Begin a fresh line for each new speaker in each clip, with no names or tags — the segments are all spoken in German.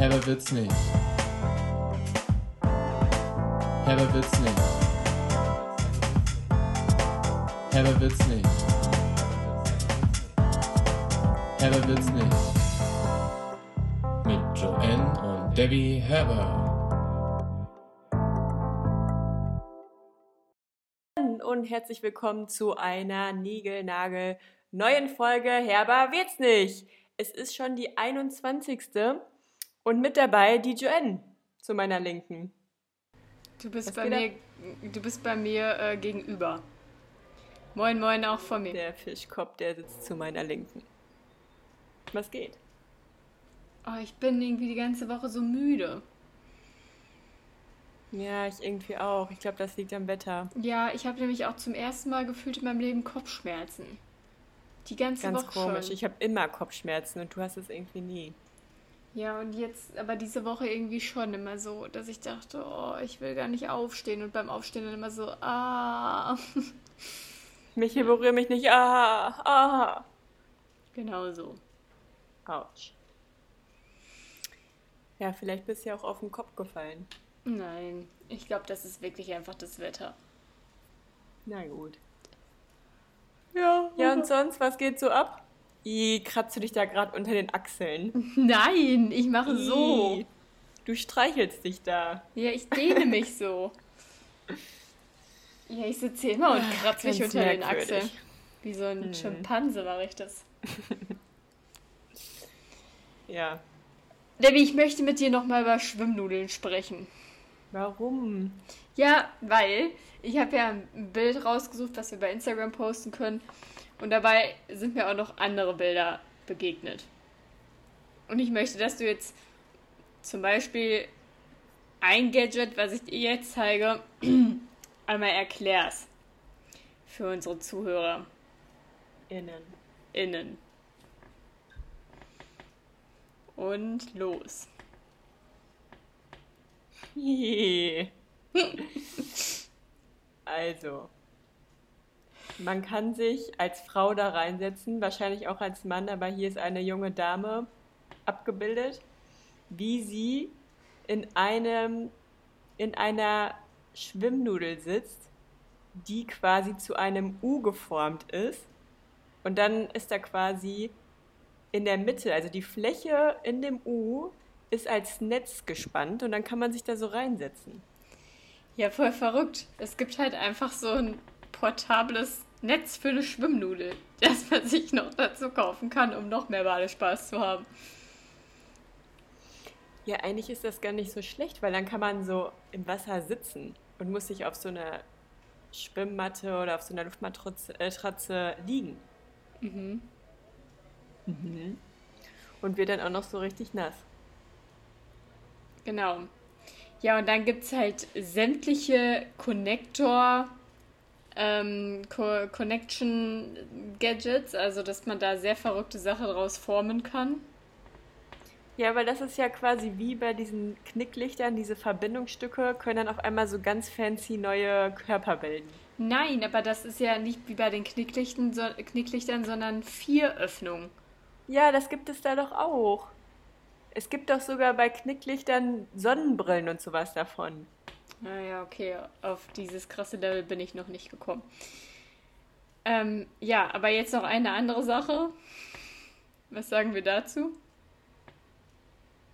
Herber wird's nicht. Herber wird's nicht. Herber wird's nicht. Herber wird's nicht. Mit Joanne und Debbie Herber.
und herzlich willkommen zu einer Nigelnagel neuen Folge Herber wird's nicht. Es ist schon die 21. und mit dabei die Joanne zu meiner Linken.
Du bist, bei mir, du bist bei mir äh, gegenüber. Moin, moin auch von mir.
Der Fischkopf, der sitzt zu meiner Linken. Was geht?
Oh, ich bin irgendwie die ganze Woche so müde.
Ja, ich irgendwie auch. Ich glaube, das liegt am Wetter.
Ja, ich habe nämlich auch zum ersten Mal gefühlt in meinem Leben Kopfschmerzen. Die ganze
Ganz
Woche
komisch.
schon.
Ich habe immer Kopfschmerzen und du hast es irgendwie nie.
Ja, und jetzt, aber diese Woche irgendwie schon immer so, dass ich dachte, oh, ich will gar nicht aufstehen und beim Aufstehen dann immer so, ah.
Michi, berühre mich nicht. Ah, ah.
Genau so.
Autsch. Ja, vielleicht bist du ja auch auf den Kopf gefallen.
Nein, ich glaube, das ist wirklich einfach das Wetter.
Na gut. Ja. Ja, und sonst, was geht so ab? I, kratzt du dich da gerade unter den Achseln?
Nein, ich mache so.
I, Du streichelst dich da.
Ja, ich dehne mich so. Ja, ich sitze hier immer und kratze mich unter den
merkwürdig.
Achseln. Wie so ein
Hm.
Schimpanse mache ich das.
Ja.
Debbie, ich möchte mit dir nochmal über Schwimmnudeln sprechen.
Warum?
Ja, weil ich habe ja ein Bild rausgesucht, was wir bei Instagram posten können. Und dabei sind mir auch noch andere Bilder begegnet. Und ich möchte, dass du jetzt zum Beispiel ein Gadget, was ich dir jetzt zeige, einmal erklärst. Für unsere Zuhörer
Innen.
innen. Und los.
Also, man kann sich als Frau da reinsetzen, wahrscheinlich auch als Mann, aber hier ist eine junge Dame abgebildet, wie sie in einem in einer Schwimmnudel sitzt, die quasi zu einem U geformt ist. Und dann ist da quasi in der Mitte, also die Fläche in dem U ist als Netz gespannt und dann kann man sich da so reinsetzen.
Ja, voll verrückt. Es gibt halt einfach so ein portables Netz für eine Schwimmnudel, das man sich noch dazu kaufen kann, um noch mehr Badespaß zu haben.
Ja, eigentlich ist das gar nicht so schlecht, weil dann kann man so im Wasser sitzen und muss sich auf so einer Schwimmmatte oder auf so einer Luftmatratze äh, liegen.
Mhm.
Und wird dann auch noch so richtig nass.
Genau. Ja, und dann gibt es halt sämtliche Connector, ähm, Co Connection Gadgets, also dass man da sehr verrückte Sachen draus formen kann.
Ja, weil das ist ja quasi wie bei diesen Knicklichtern, diese Verbindungsstücke können dann auf einmal so ganz fancy neue Körper bilden.
Nein, aber das ist ja nicht wie bei den Knicklichten, so Knicklichtern, sondern vier Öffnungen.
Ja, das gibt es da doch auch. Es gibt doch sogar bei Knicklichtern Sonnenbrillen und sowas davon.
Naja, okay, auf dieses krasse Level bin ich noch nicht gekommen. Ähm, ja, aber jetzt noch eine andere Sache. Was sagen wir dazu?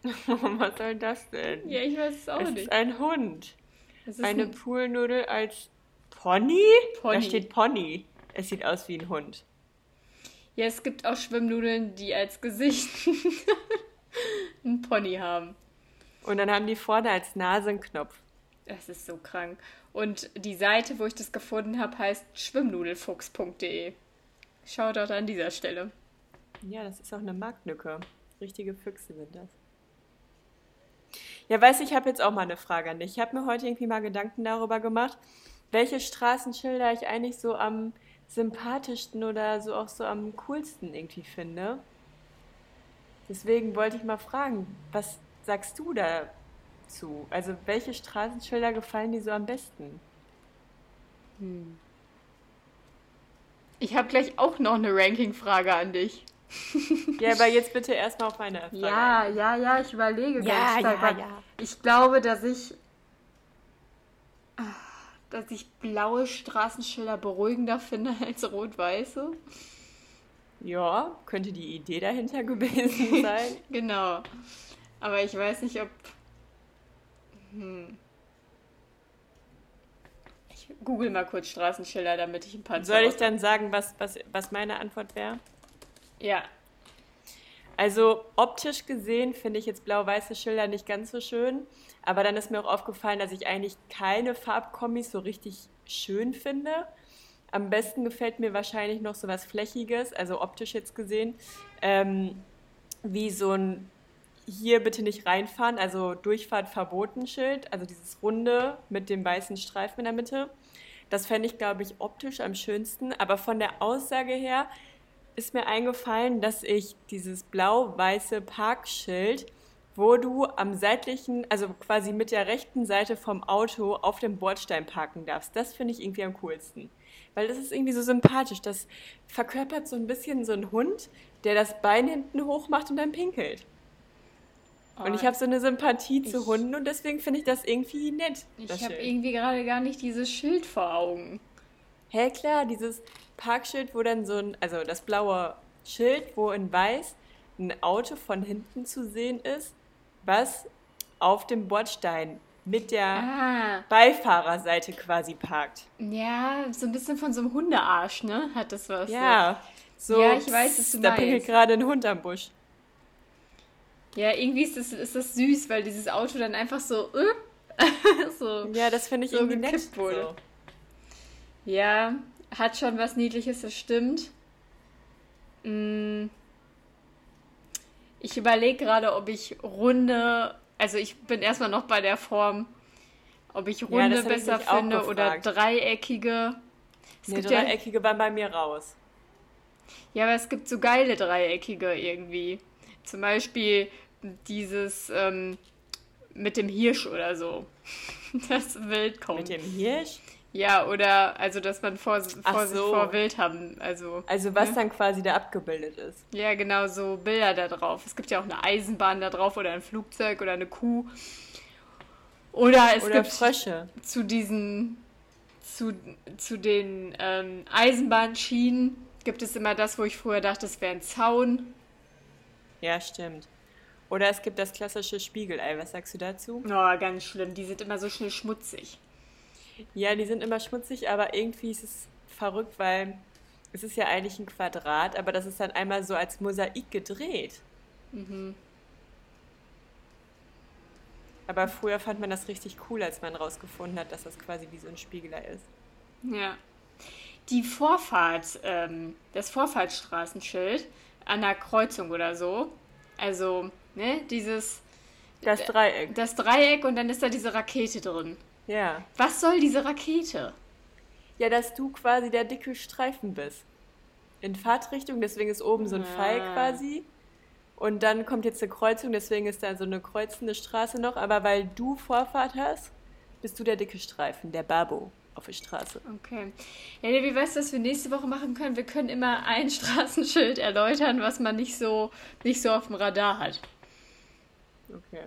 Was soll das denn?
Ja, ich weiß es auch
es
nicht.
ist ein Hund.
Es ist
Eine
ein
Poolnudel als Pony?
Pony.
Da steht Pony. Es sieht aus wie ein Hund.
Ja, es gibt auch Schwimmnudeln, die als Gesicht einen Pony haben.
Und dann haben die vorne als Nase einen Knopf.
Das ist so krank. Und die Seite, wo ich das gefunden habe, heißt schwimmnudelfuchs.de. Shoutout an dieser Stelle.
Ja, das ist auch eine Marktlücke. Richtige Füchse sind das. Ja, weißt du, ich habe jetzt auch mal eine Frage an dich. Ich habe mir heute irgendwie mal Gedanken darüber gemacht, welche Straßenschilder ich eigentlich so am sympathischsten oder so auch so am coolsten irgendwie finde. Deswegen wollte ich mal fragen, was sagst du dazu? Also, welche Straßenschilder gefallen dir so am besten?
Ich habe gleich auch noch eine Ranking-Frage an dich.
Ja, aber jetzt bitte erstmal auf meine Frage.
Ja,
ein.
ja, ja, ich überlege
Ja,
ganz
ja, ja.
Ich glaube, dass ich. ah, dass ich blaue Straßenschilder beruhigender finde als rot-weiße.
Ja, könnte die Idee dahinter gewesen sein.
Genau. Aber ich weiß nicht, ob. Hm. Ich google mal kurz Straßenschilder, damit ich ein paar
Soll ich dann sagen, was, was, was meine Antwort wäre?
Ja.
Also optisch gesehen finde ich jetzt blau-weiße Schilder nicht ganz so schön. Aber dann ist mir auch aufgefallen, dass ich eigentlich keine Farbkombis so richtig schön finde. Am besten gefällt mir wahrscheinlich noch so was Flächiges, also optisch jetzt gesehen, ähm, wie so ein hier bitte nicht reinfahren, also Durchfahrt verboten Schild, also dieses runde mit dem weißen Streifen in der Mitte. Das fände ich, glaube ich, optisch am schönsten. Aber von der Aussage her ist mir eingefallen, dass ich dieses blau-weiße Parkschild, wo du am seitlichen, also quasi mit der rechten Seite vom Auto auf dem Bordstein parken darfst, das finde ich irgendwie am coolsten. Weil das ist irgendwie so sympathisch. Das verkörpert so ein bisschen so einen Hund, der das Bein hinten hoch macht und dann pinkelt. Und ich habe so eine Sympathie zu
Ich-
Hunden und deswegen finde ich das irgendwie nett.
Ich habe irgendwie gerade gar nicht dieses Schild vor Augen.
Hä, klar, dieses Parkschild, wo dann so ein, also das blaue Schild, wo in weiß ein Auto von hinten zu sehen ist, was auf dem Bordstein mit der
Ah,
Beifahrerseite quasi parkt.
ja, so ein bisschen von so einem Hundearsch, ne? Hat das was?
Ja, so.
Ja, ich weiß, was du
Da pinkelt
meinst.
gerade ein Hund am Busch.
Ja, irgendwie ist das, ist das süß, weil dieses Auto dann einfach so, äh, so.
Ja, das finde ich
So
irgendwie nett.
wurde.
So.
Ja, hat schon was Niedliches, das stimmt. Mm. Ich überlege gerade, ob ich runde, also ich bin erstmal noch bei der Form, ob ich runde
ich
besser
auch
finde oder dreieckige. Es
Nee,
gibt ja,
dreieckige waren bei mir raus.
ja, aber es gibt so geile dreieckige irgendwie. Zum Beispiel dieses ähm, mit dem Hirsch oder so. Das Wild kommt.
Mit dem Hirsch.
Ja, oder also dass man vor, vor
so.
vor Wild haben, also
Also was
Ne?
dann quasi da abgebildet ist.
ja genau so Bilder da drauf. Es gibt ja auch eine Eisenbahn da drauf oder ein Flugzeug oder eine Kuh. Oder es
Oder
gibt
Frösche.
zu diesen zu, zu den ähm, Eisenbahnschienen gibt es immer das, wo ich früher dachte, es wäre ein Zaun.
Ja, stimmt. Oder es gibt das klassische Spiegelei. Was sagst du dazu?
Oh, ganz schlimm. Die sind immer so schnell schmutzig.
Ja, die sind immer schmutzig, aber irgendwie ist es verrückt, weil es ist ja eigentlich ein Quadrat, aber das ist dann einmal so als Mosaik gedreht.
Mhm.
Aber früher fand man das richtig cool, als man rausgefunden hat, dass das quasi wie so ein Spiegelei ist.
Ja. Die Vorfahrt, ähm, das Vorfahrtsstraßenschild an der Kreuzung oder so. Also, ne, dieses,
Das Dreieck.
das Dreieck und dann ist da diese Rakete drin.
Ja.
Was soll diese Rakete?
Ja, dass du quasi der dicke Streifen bist. In Fahrtrichtung, deswegen ist oben so ein Pfeil
Ah.
quasi. Und dann kommt jetzt eine Kreuzung, deswegen ist da so eine kreuzende Straße noch. Aber weil du Vorfahrt hast, bist du der dicke Streifen, der Babo auf der Straße.
Okay. Ja, wie weißt du, was wir nächste Woche machen können? Wir können immer ein Straßenschild erläutern, was man nicht so, nicht so auf dem Radar hat.
Okay.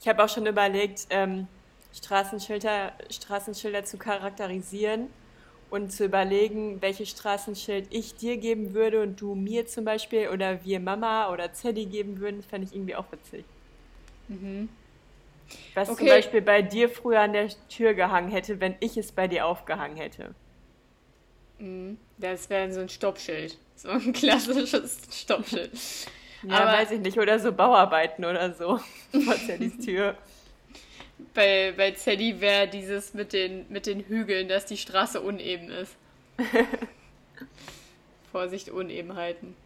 Ich habe auch schon überlegt, ähm, Straßenschilder, Straßenschilder zu charakterisieren und zu überlegen, welches Straßenschild ich dir geben würde und du mir zum Beispiel oder wir Mama oder Zeddy geben würden, fände ich irgendwie auch witzig. Was zum
Okay.
Beispiel bei dir früher an der Tür gehangen hätte, wenn ich es bei dir aufgehangen hätte.
Mhm. Das wäre so ein Stoppschild. So ein klassisches Stoppschild.
Ja,
Aber-
weiß ich nicht. Oder so Bauarbeiten oder so. Vor Zeddys Tür.
Bei, bei Zeddy wäre dieses mit den, mit den Hügeln, dass die Straße uneben ist. Vorsicht, Unebenheiten.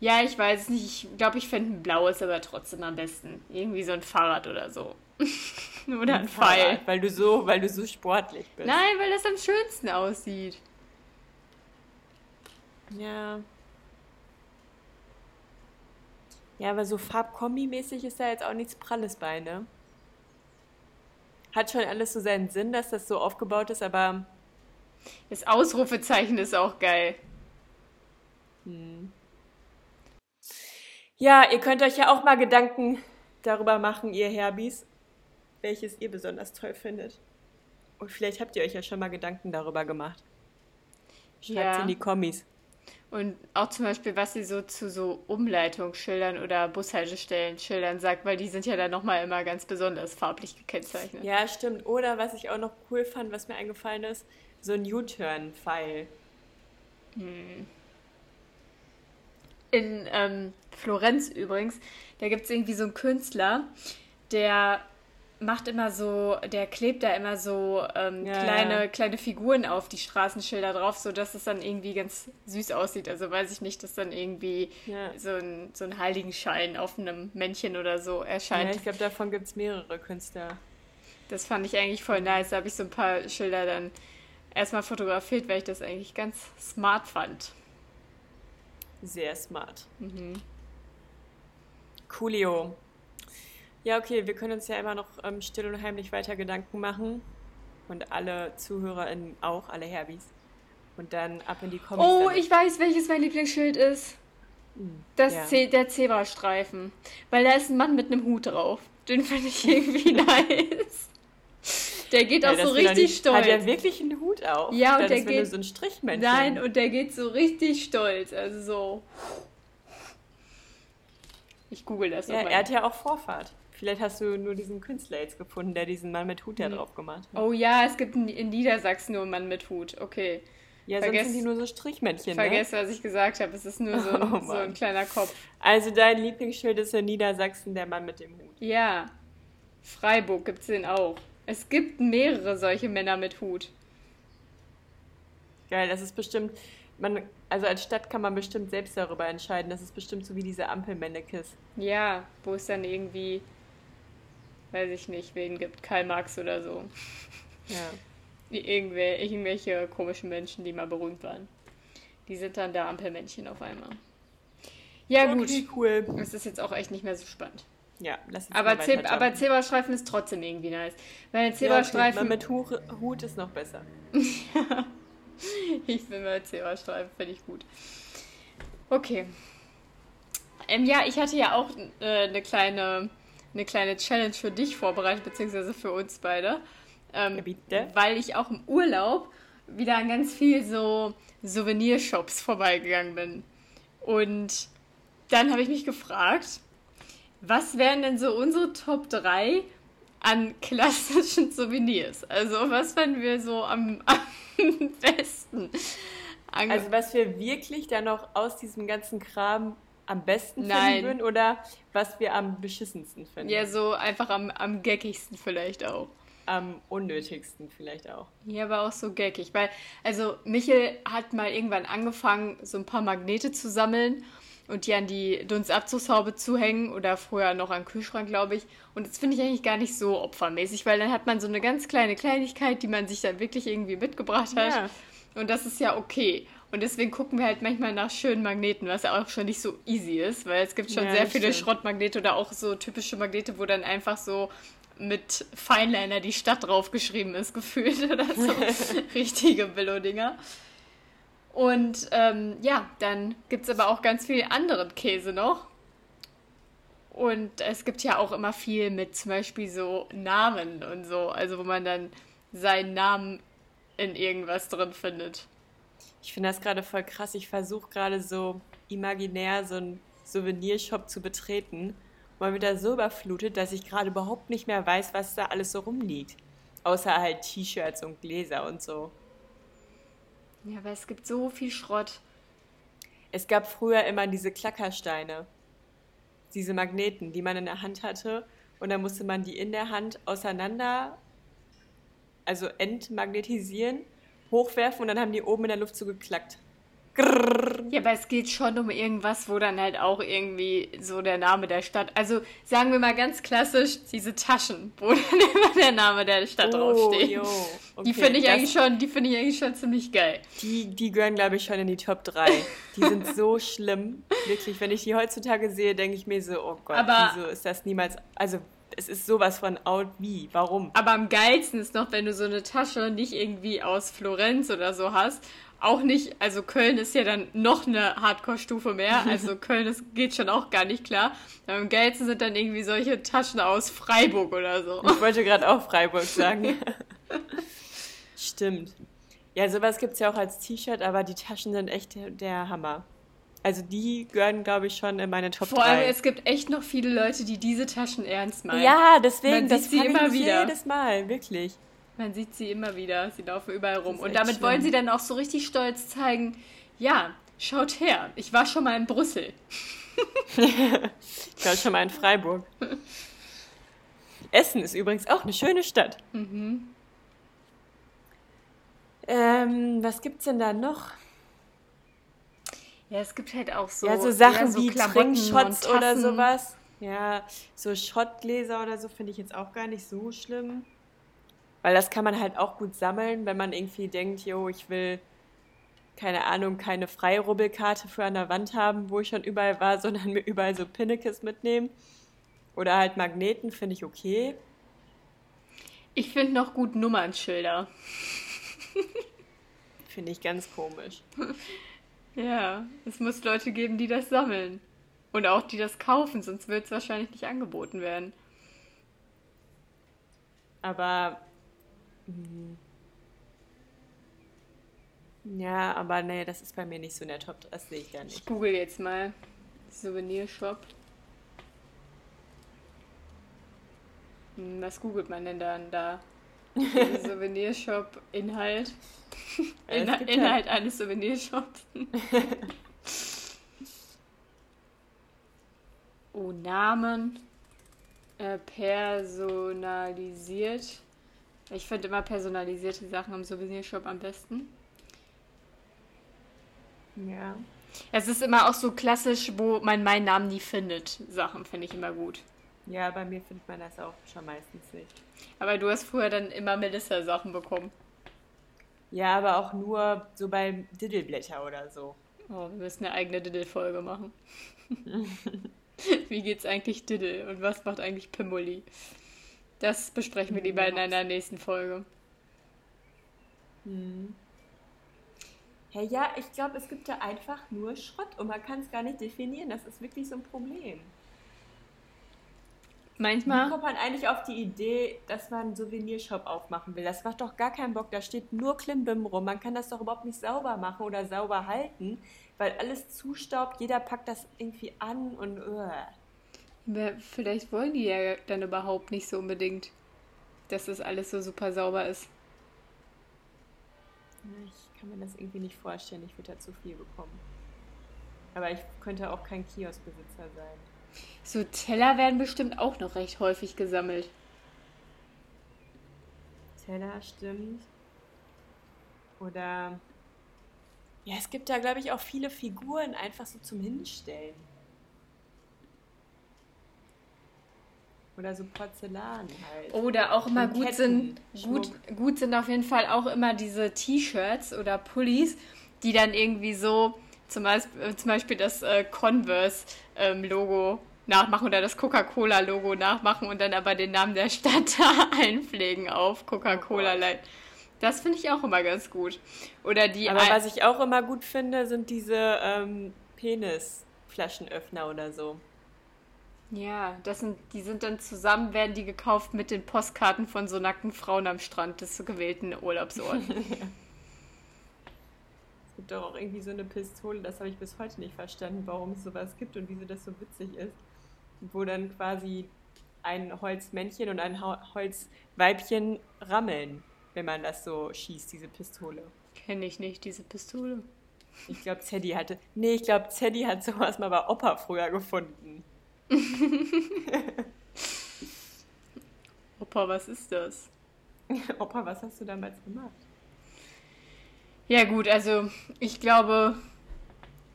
Ja, ich weiß es nicht. Ich glaube, ich fände ein blaues aber trotzdem am besten. Irgendwie so ein Fahrrad oder so. oder ein Pfeil.
Fahrrad, Weil du so, weil du so sportlich bist.
Nein, weil das am schönsten aussieht.
Ja. Ja, aber so Farbkombi-mäßig ist da jetzt auch nichts Pralles bei, ne? Hat schon alles so seinen Sinn, dass das so aufgebaut ist, aber
Das Ausrufezeichen ist auch geil.
Ja, ihr könnt euch ja auch mal Gedanken darüber machen, ihr Herbies, welches ihr besonders toll findet. Und vielleicht habt ihr euch ja schon mal Gedanken darüber gemacht. Schreibt
Ja.
in die Kommis.
Und auch zum Beispiel, was sie so zu so Umleitungsschildern oder Bushaltestellen-Schildern sagt, weil die sind ja dann nochmal immer ganz besonders farblich gekennzeichnet.
Ja, stimmt. Oder was ich auch noch cool fand, was mir eingefallen ist, so ein U-Turn-Pfeil.
In ähm, Florenz übrigens, da gibt es irgendwie so einen Künstler, der macht immer so, der klebt da immer so ähm,
Ja,
kleine,
ja.
kleine Figuren auf die Straßenschilder drauf, sodass es dann irgendwie ganz süß aussieht. Also weiß ich nicht, dass dann irgendwie
Ja.
so ein, so ein Heiligenschein auf einem Männchen oder so erscheint.
ich glaube, davon gibt es mehrere Künstler.
Das fand ich eigentlich voll nice. Da habe ich so ein paar Schilder dann erstmal fotografiert, weil ich das eigentlich ganz smart fand.
Sehr smart.
Mhm.
Coolio. Ja, okay, wir können uns ja immer noch ähm, still und heimlich weiter Gedanken machen. Und alle ZuhörerInnen auch, alle Herbies. Und dann ab in die Kommis.
Oh,
damit.
ich weiß, welches mein Lieblingsschild ist. Das
Ja.
Ze der Zebrastreifen. Weil da ist ein Mann mit einem Hut drauf. Den finde ich irgendwie nice. Der geht
Ja,
auch so richtig
nicht-
stolz.
Hat er wirklich einen Hut auf?
Ja, und der geht-
so ein Strichmännchen.
Nein, und der geht so richtig stolz. Also so. Ich google das
ja, er hat ja auch Vorfahrt. Vielleicht hast du nur diesen Künstler jetzt gefunden, der diesen Mann mit Hut da
Mhm.
drauf gemacht hat.
Oh ja, es gibt in Niedersachsen nur einen Mann mit Hut. Okay.
ja,
vergess-
sonst sind die nur so Strichmännchen, ne?
Vergesst, was ich gesagt habe. Es ist nur so ein,
Oh,
so ein kleiner Kopf.
Also dein Lieblingsschild ist in Niedersachsen der Mann mit dem Hut.
Ja. Freiburg gibt es den auch. Es gibt mehrere solche Männer mit Hut.
Geil, das ist bestimmt, man, also als Stadt kann man bestimmt selbst darüber entscheiden. Das ist bestimmt so wie diese Ampelmännekes.
Ja, wo es dann irgendwie, weiß ich nicht, wen gibt, Karl Marx oder so.
Ja.
Irgendwer, irgendwelche komischen Menschen, die mal berühmt waren. Die sind dann da Ampelmännchen auf einmal. Ja, gut.
Okay, cool.
Es ist jetzt auch echt nicht mehr so spannend.
Ja, lass uns
Aber,
mal
Ze aber Zebrastreifen ist trotzdem irgendwie nice. Weil ein
ja, okay.
Zebrastreifen.
Mit Hu Hut ist noch besser.
Ich bin mal Zebrastreifen, finde ich gut. Okay. Ähm, ja, ich hatte ja auch äh, eine kleine eine kleine Challenge für dich vorbereitet, beziehungsweise für uns beide. Ähm,
bitte.
Weil ich auch im Urlaub wieder an ganz viel so Souvenirshops vorbeigegangen bin. Und dann habe ich mich gefragt, was wären denn so unsere Top 3 an klassischen Souvenirs? Also was fanden wir so am, am besten? Ange
Also was wir wirklich dann noch aus diesem ganzen Kram am besten
Nein.
finden würden oder was wir am beschissensten finden?
ja, so einfach am, am geckigsten vielleicht auch.
Am unnötigsten vielleicht auch.
Ja, aber auch so geckig, weil, also Michel hat mal irgendwann angefangen, so ein paar Magnete zu sammeln und die an die Dunstabzugshaube zu hängen oder früher noch an den Kühlschrank, glaube ich. Und das finde ich eigentlich gar nicht so opfermäßig, weil dann hat man so eine ganz kleine Kleinigkeit, die man sich dann wirklich irgendwie mitgebracht hat.
Ja.
Und das ist ja okay. Und deswegen gucken wir halt manchmal nach schönen Magneten, was ja auch schon nicht so easy ist, weil es gibt schon
Ja,
sehr viele
stimmt.
Schrottmagnete oder auch so typische Magnete, wo dann einfach so mit Feinliner die Stadt draufgeschrieben ist, gefühlt oder so. Richtige Billo-Dinger. Und ähm, ja, dann gibt es aber auch ganz viel anderen Käse noch. Und es gibt ja auch immer viel mit zum Beispiel so Namen und so, also wo man dann seinen Namen in irgendwas drin findet.
Ich finde das gerade voll krass. Ich versuche gerade so imaginär so einen Souvenirshop zu betreten. Mal wieder so überflutet, dass ich gerade überhaupt nicht mehr weiß, was da alles so rumliegt. Außer halt T-Shirts und Gläser und so.
Ja, aber es gibt so viel Schrott.
Es gab früher immer diese Klackersteine. Diese Magneten, die man in der Hand hatte. Und dann musste man die in der Hand auseinander, also entmagnetisieren, hochwerfen und dann haben die oben in der Luft so geklackt.
Ja, aber es geht schon um irgendwas, wo dann halt auch irgendwie so der Name der Stadt. Also sagen wir mal ganz klassisch, diese Taschen, wo dann immer der Name der Stadt draufsteht.
jo.
die
Okay,
finde ich eigentlich schon, die finde ich eigentlich schon ziemlich geil.
Die, die gehören, glaube ich, schon in die Top 3. Die sind so schlimm. Wirklich, wenn ich die heutzutage sehe, denke ich mir so, oh Gott,
Aber-
wieso ist das niemals. Also, es ist sowas von out wie. Warum?
Aber am geilsten ist noch, wenn du so eine Tasche nicht irgendwie aus Florenz oder so hast, auch nicht, also Köln ist ja dann noch eine Hardcore-Stufe mehr, also Köln das geht schon auch gar nicht klar. Am geilsten sind dann irgendwie solche Taschen aus Freiburg oder so.
Ich wollte gerade auch Freiburg sagen. Stimmt. Ja, sowas gibt es ja auch als T-Shirt, aber die Taschen sind echt der, der Hammer. Also die gehören, glaube ich, schon in meine Top
Vor allem,
3.
es gibt echt noch viele Leute, die diese Taschen ernst meinen.
Ja, deswegen,
Man
das
sieht sie immer wieder.
jedes Mal, wirklich.
Man sieht sie immer wieder, sie laufen überall rum. Und damit
schlimm.
wollen sie dann auch so richtig stolz zeigen, ja, schaut her, ich war schon mal in Brüssel.
Ich war schon mal in Freiburg. Essen ist übrigens auch eine schöne Stadt.
Mhm.
Ähm, was gibt's denn da noch?
Ja, es gibt halt auch so,
ja, so Sachen
ja, so
wie
und
oder sowas. Ja, so Schottgläser oder so finde ich jetzt auch gar nicht so schlimm. Weil das kann man halt auch gut sammeln, wenn man irgendwie denkt, jo, ich will, keine Ahnung, keine Freirubbelkarte für an der Wand haben, wo ich schon überall war, sondern mir überall so Pinnekes mitnehmen. Oder halt Magneten, finde ich okay.
Ich finde noch gut Nummernschilder.
Finde ich ganz komisch.
Ja, es muss Leute geben, die das sammeln. Und auch die das kaufen, sonst wird es wahrscheinlich nicht angeboten werden.
Aber. mm, Ja, aber nee, das ist bei mir nicht so in der Top. Das sehe ich
Ich
nicht.
google jetzt mal Souvenirshop. Hm, Was googelt man denn dann da? Souvenirshop Inhalt.
Ja,
Inhalt eines Souvenirshops. oh, Namen. Äh, personalisiert. Ich finde immer personalisierte Sachen im Souvenirshop am besten.
Ja.
Es ist immer auch so klassisch, wo man meinen Namen nie findet. Sachen finde ich immer gut.
Ja, bei mir findet man das auch schon meistens nicht.
Aber du hast früher dann immer Melissa-Sachen bekommen.
Ja, aber auch nur so beim Diddleblätter oder so.
Oh, wir müssen eine eigene Diddle-Folge machen. Wie geht's eigentlich Diddle und was macht eigentlich Pimoli? Das besprechen wir lieber in einer nächsten Folge.
Hm. Ja, ja, ich glaube, es gibt da einfach nur Schrott und man kann es gar nicht definieren. Das ist wirklich so ein Problem. Wie
Manchmal,
kommt man eigentlich auf die Idee, dass man einen Souvenirshop aufmachen will? Das macht doch gar keinen Bock. Da steht nur Klimbim rum. Man kann das doch überhaupt nicht sauber machen oder sauber halten, weil alles zustaubt. Jeder packt das irgendwie an und. Uh.
vielleicht wollen die ja dann überhaupt nicht so unbedingt, dass das alles so super sauber ist.
Ich kann mir das irgendwie nicht vorstellen. Ich würde da zu viel bekommen. Aber ich könnte auch kein Kioskbesitzer sein.
So Teller werden bestimmt auch noch recht häufig gesammelt.
Teller, stimmt. Oder. Ja, es gibt da, glaube ich, auch viele Figuren einfach so zum Hinstellen. Oder so Porzellan halt.
Oder auch immer gut
Ketten,
sind, gut, gut sind auf jeden Fall auch immer diese T-Shirts oder Pullis, die dann irgendwie so zum Beispiel, äh, zum Beispiel das äh, Converse-Logo nachmachen oder das Coca-Cola-Logo nachmachen und dann aber den Namen der Stadt da einpflegen auf Coca-Cola. Light. Das finde ich auch immer ganz gut. Oder die
Aber was ich auch immer gut finde, sind diese ähm, Penisflaschenöffner oder so.
Ja, das sind, die sind dann zusammen, werden die gekauft mit den Postkarten von so nackten Frauen am Strand des gewählten Urlaubsorts.
Gibt doch auch irgendwie so eine Pistole, das habe ich bis heute nicht verstanden, warum es sowas gibt und wieso das so witzig ist. Wo dann quasi ein Holzmännchen und ein Holzweibchen rammeln, wenn man das so schießt, diese Pistole.
Kenne ich nicht, diese Pistole.
Ich glaube, Zeddy hatte. Nee, ich glaube, Zeddy hat sowas mal bei Opa früher gefunden.
Opa, was ist das?
Opa, was hast du damals gemacht?
Ja, gut, also ich glaube,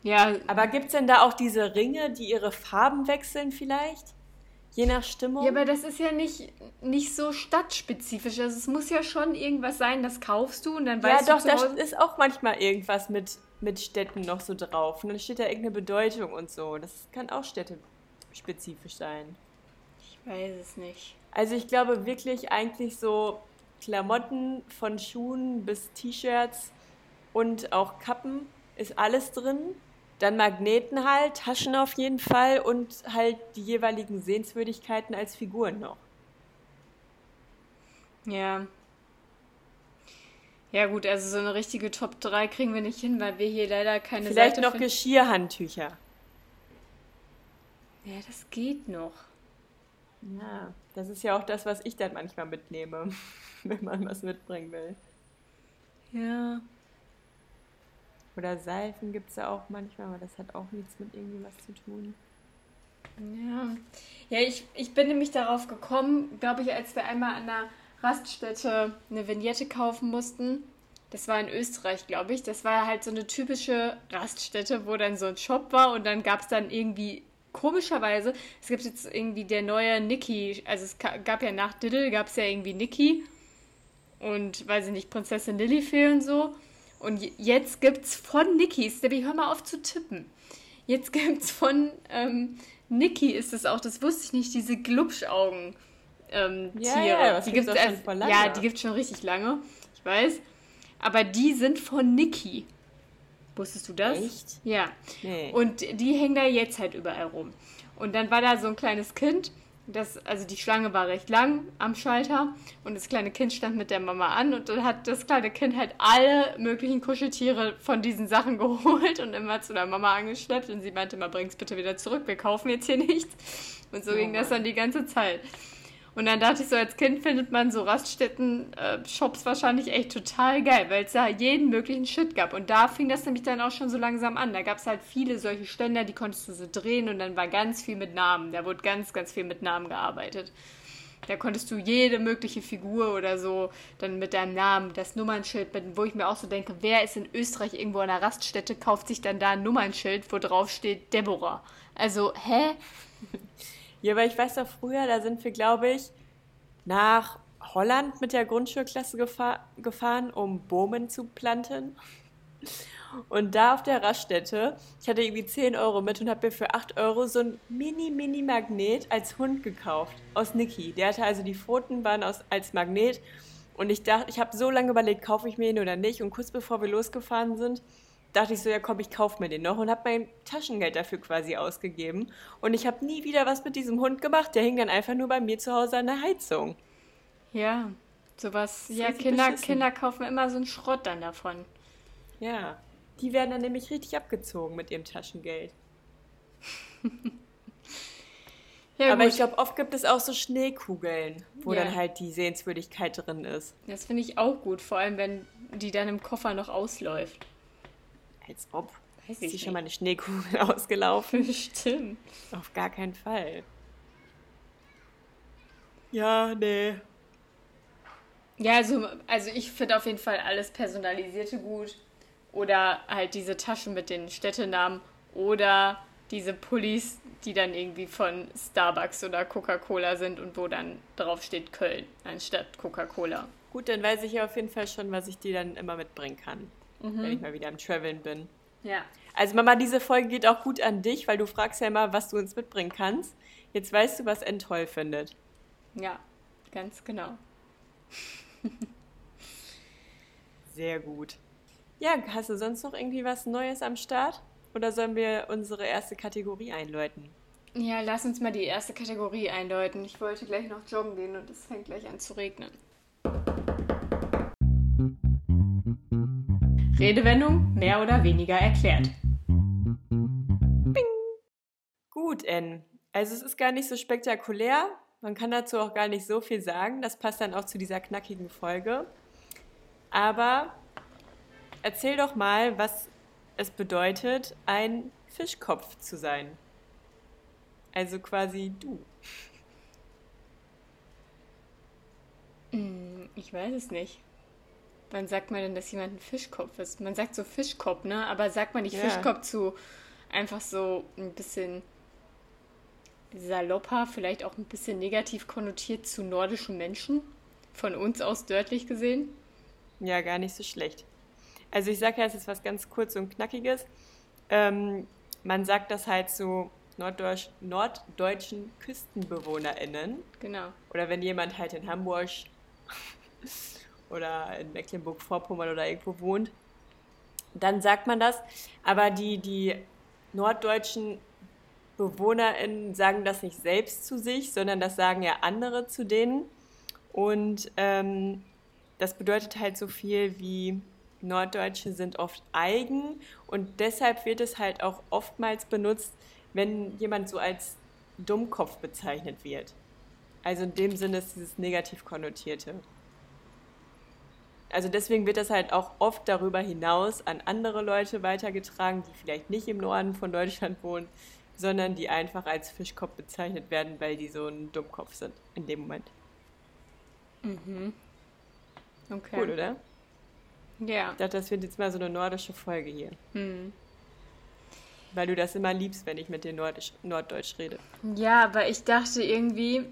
ja,
Aber gibt es denn da auch diese Ringe, die ihre Farben wechseln vielleicht? Je nach Stimmung?
ja, aber das ist ja nicht, nicht so stadtspezifisch. Also es muss ja schon irgendwas sein, das kaufst du und dann
Ja,
weißt
doch,
du zu
da
Hause,
ist auch manchmal irgendwas mit, mit Städten noch so drauf. Und dann steht da irgendeine Bedeutung und so. Das kann auch städtespezifisch sein.
Ich weiß es nicht.
Also ich glaube wirklich eigentlich so Klamotten von Schuhen bis T-Shirts und auch Kappen ist alles drin. Dann Magneten halt, Taschen auf jeden Fall und halt die jeweiligen Sehenswürdigkeiten als Figuren noch.
Ja. Ja gut, also so eine richtige Top 3 kriegen wir nicht hin, weil wir hier leider keine
Vielleicht
Seite
noch
finden.
Geschirrhandtücher.
Ja, das geht noch.
Ja, das ist ja auch das, was ich dann manchmal mitnehme, wenn man was mitbringen will.
Ja.
Oder Seifen gibt es ja auch manchmal, aber das hat auch nichts mit irgendwie was zu tun.
Ja, ja ich, ich bin nämlich darauf gekommen, glaube ich, als wir einmal an der Raststätte eine Vignette kaufen mussten. Das war in Österreich, glaube ich. Das war halt so eine typische Raststätte, wo dann so ein Shop war und dann gab es dann irgendwie komischerweise, es gibt jetzt irgendwie der neue Nicky, also es gab ja nach Diddle, gab es ja irgendwie Nicky und weiß ich nicht, Prinzessin Lilifee und so. Und jetzt gibt's von Nickys, Debbie, hör mal auf zu tippen. Jetzt gibt's von ähm, Niki ist es auch, das wusste ich nicht, diese Glubschaugen ähm,
Ja,
Tiere.
ja,
die
gibt's
erst-. Ja, die gibt's schon richtig lange. Ich weiß. Aber die sind von Niki. Wusstest du das?
Echt?
Ja.
Nee.
Und die hängen da jetzt halt überall rum. Und dann war da so ein kleines Kind, das, also die Schlange war recht lang am Schalter und das kleine Kind stand mit der Mama an und dann hat das kleine Kind halt alle möglichen Kuscheltiere von diesen Sachen geholt und immer zu der Mama angeschleppt und sie meinte mal, bring's bitte wieder zurück, wir kaufen jetzt hier nichts. Und so
Oh
ging das dann die ganze Zeit. Und dann dachte ich so, als Kind findet man so Raststätten-Shops wahrscheinlich echt total geil, weil es da jeden möglichen Shit gab. Und da fing das nämlich dann auch schon so langsam an. Da gab es halt viele solche Ständer, die konntest du so drehen und dann war ganz viel mit Namen. Da wurde ganz, ganz viel mit Namen gearbeitet. Da konntest du jede mögliche Figur oder so dann mit deinem Namen, das Nummernschild, wo ich mir auch so denke, wer ist in Österreich irgendwo an einer Raststätte, kauft sich dann da ein Nummernschild, wo drauf steht Deborah. Also, hä?
Ja, aber ich weiß doch früher, da sind wir, glaube ich, nach Holland mit der Grundschulklasse gefahr gefahren, um Bomen zu planten. Und da auf der Raststätte, ich hatte irgendwie 10 Euro mit und habe mir für 8 Euro so ein Mini-Mini-Magnet als Hund gekauft. Aus Niki. Der hatte also die Pfoten waren aus, als Magnet. Und ich dachte, ich habe so lange überlegt, kaufe ich mir ihn oder nicht. Und kurz bevor wir losgefahren sind, dachte ich so, ja komm, ich kaufe mir den noch und habe mein Taschengeld dafür quasi ausgegeben. Und ich habe nie wieder was mit diesem Hund gemacht. Der hing dann einfach nur bei mir zu Hause an der Heizung.
Ja, sowas. Ja, Kinder,
beschissen.
Kinder kaufen immer so einen Schrott dann davon.
Ja, die werden dann nämlich richtig abgezogen mit ihrem Taschengeld.
Ja,
Aber
gut.
ich glaube, oft gibt es auch so Schneekugeln, wo
Ja.
dann halt die Sehenswürdigkeit drin ist.
das finde ich auch gut, vor allem wenn die dann im Koffer noch ausläuft.
Als ob.
Weiß
Ist hier
ich
schon mal eine Schneekugel ausgelaufen?
Stimmt.
Auf gar keinen Fall. Ja, nee.
Ja, also, also ich finde auf jeden Fall alles Personalisierte gut. Oder halt diese Taschen mit den Städtenamen. Oder diese Pullis, die dann irgendwie von Starbucks oder Coca-Cola sind und wo dann drauf steht Köln anstatt Coca-Cola.
Gut, dann weiß ich ja auf jeden Fall schon, was ich dir dann immer mitbringen kann, wenn ich mal wieder am Traveln bin.
Ja.
Also Mama, diese Folge geht auch gut an dich, weil du fragst ja immer, was du uns mitbringen kannst. Jetzt weißt du, was N toll findet.
Ja, ganz genau.
Sehr gut. Ja, hast du sonst noch irgendwie was Neues am Start? Oder sollen wir unsere erste Kategorie einläuten?
Ja, lass uns mal die erste Kategorie einläuten. Ich wollte gleich noch joggen gehen und es fängt gleich an zu regnen. Redewendung mehr oder weniger erklärt.
Gut, N. Also es ist gar nicht so spektakulär. Man kann dazu auch gar nicht so viel sagen. Das passt dann auch zu dieser knackigen Folge. Aber erzähl doch mal, was es bedeutet, ein Fischkopf zu sein. Also quasi du.
Hm, Ich weiß es nicht. Wann sagt man denn, dass jemand ein Fischkopf ist? Man sagt so Fischkopf, ne? Aber sagt man nicht
Ja.
Fischkopf zu einfach so ein bisschen salopper, vielleicht auch ein bisschen negativ konnotiert zu nordischen Menschen? Von uns aus dörtlich gesehen?
Ja, gar nicht so schlecht. Also ich sage ja, es ist was ganz kurz und knackiges. Ähm, man sagt das halt zu norddeutsch, norddeutschen KüstenbewohnerInnen.
Genau.
Oder wenn jemand halt in Hamburg oder in Mecklenburg-Vorpommern oder irgendwo wohnt, dann sagt man das. Aber die, die norddeutschen BewohnerInnen sagen das nicht selbst zu sich, sondern das sagen ja andere zu denen. Und ähm, das bedeutet halt so viel wie Norddeutsche sind oft eigen und deshalb wird es halt auch oftmals benutzt, wenn jemand so als Dummkopf bezeichnet wird. Also in dem Sinne ist dieses negativ konnotierte. Also deswegen wird das halt auch oft darüber hinaus an andere Leute weitergetragen, die vielleicht nicht im Norden von Deutschland wohnen, sondern die einfach als Fischkopf bezeichnet werden, weil die so ein Dummkopf sind in dem Moment.
Mhm. Okay.
Cool, oder?
Ja.
Ich dachte, das wird jetzt mal so eine nordische Folge hier.
Hm.
Weil du das immer liebst, wenn ich mit dir Nordisch, Norddeutsch rede.
Ja, aber ich dachte irgendwie.